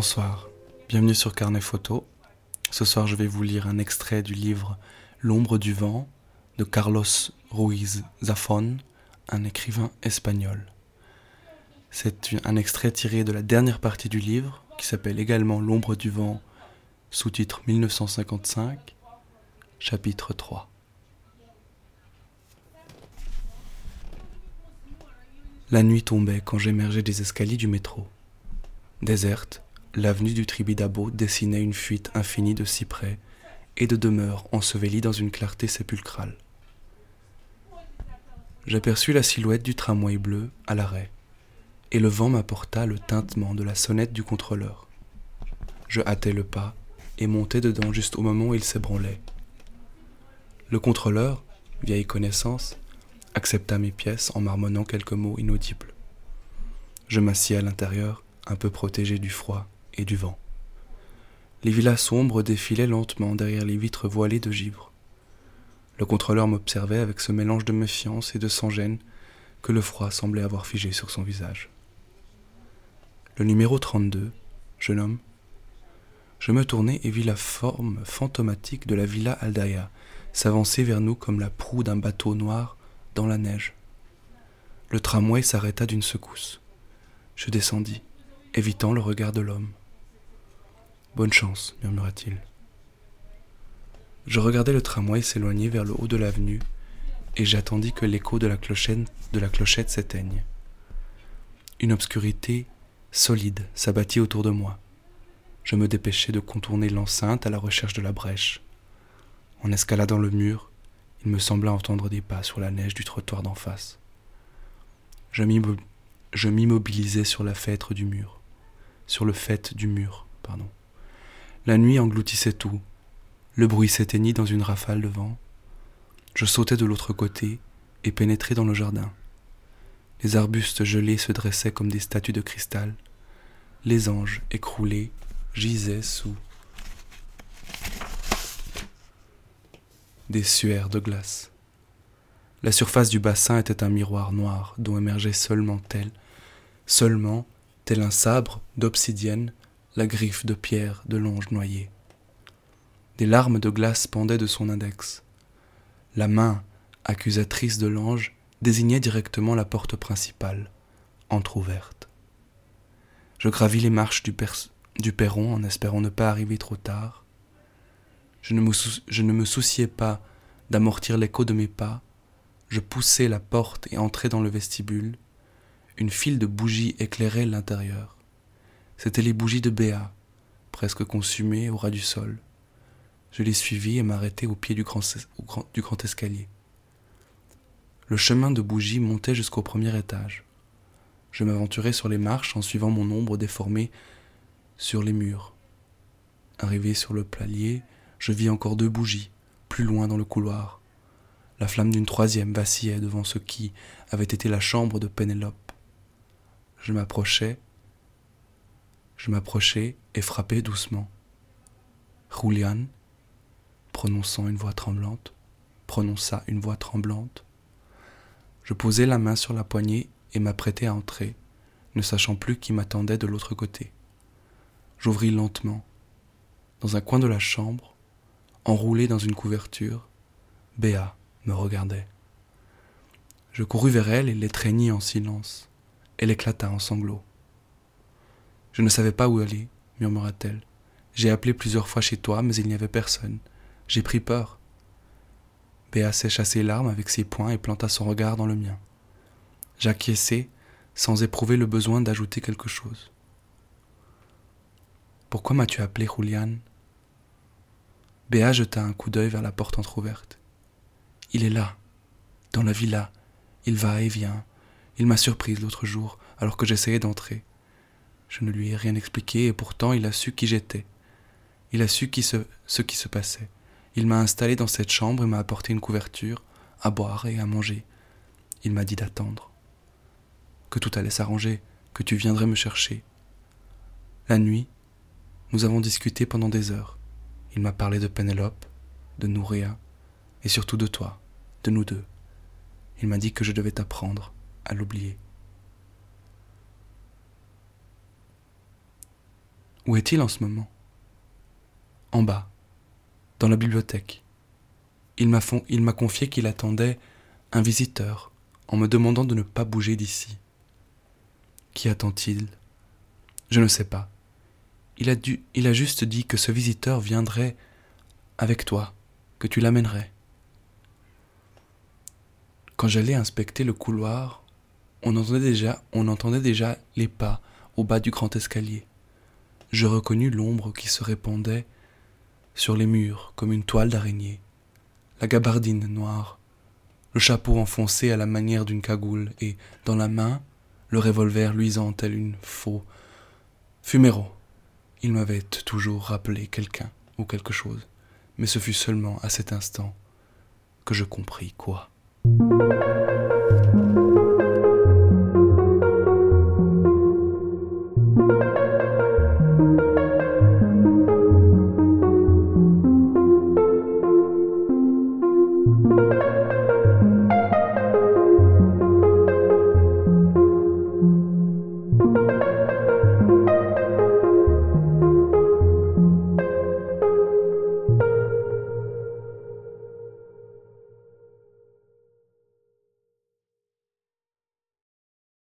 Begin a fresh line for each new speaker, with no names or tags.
Bonsoir, bienvenue sur Carnet Photo. Ce soir, je vais vous lire un extrait du livre L'ombre du vent de Carlos Ruiz Zafón, un écrivain espagnol. C'est un extrait tiré de la dernière partie du livre, qui s'appelle également L'ombre du vent, sous-titre 1955, chapitre 3. La nuit tombait quand j'émergeais des escaliers du métro. Déserte, l'avenue du Tribidabo dessinait une fuite infinie de cyprès et de demeures ensevelies dans une clarté sépulcrale. J'aperçus la silhouette du tramway bleu à l'arrêt, et le vent m'apporta le tintement de la sonnette du contrôleur. Je hâtai le pas et montai dedans juste au moment où il s'ébranlait. Le contrôleur, vieille connaissance, accepta mes pièces en marmonnant quelques mots inaudibles. Je m'assis à l'intérieur, un peu protégé du froid du vent. Les villas sombres défilaient lentement derrière les vitres voilées de givre. Le contrôleur m'observait avec ce mélange de méfiance et de sans-gêne que le froid semblait avoir figé sur son visage. Le numéro 32, jeune homme. Je me tournai et vis la forme fantomatique de la villa Aldaya s'avancer vers nous comme la proue d'un bateau noir dans la neige. Le tramway s'arrêta d'une secousse. Je descendis, évitant le regard de l'homme. Bonne chance, murmura-t-il. Je regardai le tramway s'éloigner vers le haut de l'avenue et j'attendis que l'écho de la clochette, s'éteigne. Une obscurité solide s'abattit autour de moi. Je me dépêchai de contourner l'enceinte à la recherche de la brèche. En escaladant le mur, il me sembla entendre des pas sur la neige du trottoir d'en face. Je m'immobilisai sur la fêtre du mur, sur le fait du mur, pardon. La nuit engloutissait tout. Le bruit s'éteignit dans une rafale de vent. Je sautai de l'autre côté et pénétrai dans le jardin. Les arbustes gelés se dressaient comme des statues de cristal. Les anges, écroulés, gisaient sous des suaires de glace. La surface du bassin était un miroir noir dont émergeait seulement tel, seulement tel un sabre d'obsidienne la griffe de pierre de l'ange noyé. Des larmes de glace pendaient de son index. La main accusatrice de l'ange désignait directement la porte principale, entr'ouverte. Je gravis les marches du, perron en espérant ne pas arriver trop tard. Je ne me, je ne me souciais pas d'amortir l'écho de mes pas. Je poussai la porte et entrai dans le vestibule. Une file de bougies éclairait l'intérieur. C'étaient les bougies de Béa, presque consumées au ras du sol. Je les suivis et m'arrêtai au pied du grand, escalier. Le chemin de bougies montait jusqu'au premier étage. Je m'aventurai sur les marches en suivant mon ombre déformée sur les murs. Arrivé sur le palier, je vis encore deux bougies, plus loin dans le couloir. La flamme d'une troisième vacillait devant ce qui avait été la chambre de Pénélope. Je m'approchai je m'approchai et frappai doucement. Julian, prononçant une voix tremblante, prononça une voix tremblante. Je posai la main sur la poignée et m'apprêtai à entrer, ne sachant plus qui m'attendait de l'autre côté. J'ouvris lentement. Dans un coin de la chambre, enroulé dans une couverture, Béa me regardait. Je courus vers elle et l'étreignis en silence. Elle éclata en sanglots. Je ne savais pas où aller, murmura-t-elle. J'ai appelé plusieurs fois chez toi, mais il n'y avait personne. J'ai pris peur. Béa sécha ses larmes avec ses poings et planta son regard dans le mien. J'acquiesçai, sans éprouver le besoin d'ajouter quelque chose. Pourquoi m'as-tu appelé Julian? Béa jeta un coup d'œil vers la porte entr'ouverte. Il est là, dans la villa. Il va et vient. Il m'a surprise l'autre jour, alors que j'essayais d'entrer. Je ne lui ai rien expliqué et pourtant il a su qui j'étais. Il a su ce qui se passait. Il m'a installé dans cette chambre et m'a apporté une couverture, à boire et à manger. Il m'a dit d'attendre. Que tout allait s'arranger, que tu viendrais me chercher. La nuit, nous avons discuté pendant des heures. Il m'a parlé de Pénélope, de Nouréa, et surtout de toi, de nous deux. Il m'a dit que je devais t'apprendre à l'oublier. Où est-il en ce moment? En bas, dans la bibliothèque. Il m'a, confié qu'il attendait un visiteur en me demandant de ne pas bouger d'ici. Qui attend-il? Je ne sais pas. Il a, dû, il a juste dit que ce visiteur viendrait avec toi, que tu l'amènerais. Quand j'allais inspecter le couloir, on entendait déjà, on entendait déjà les pas au bas du grand escalier. Je reconnus l'ombre qui se répandait sur les murs comme une toile d'araignée, la gabardine noire, le chapeau enfoncé à la manière d'une cagoule et, dans la main, le revolver luisant tel une faux. Fumero. Il m'avait toujours rappelé quelqu'un ou quelque chose, mais ce fut seulement à cet instant que je compris quoi.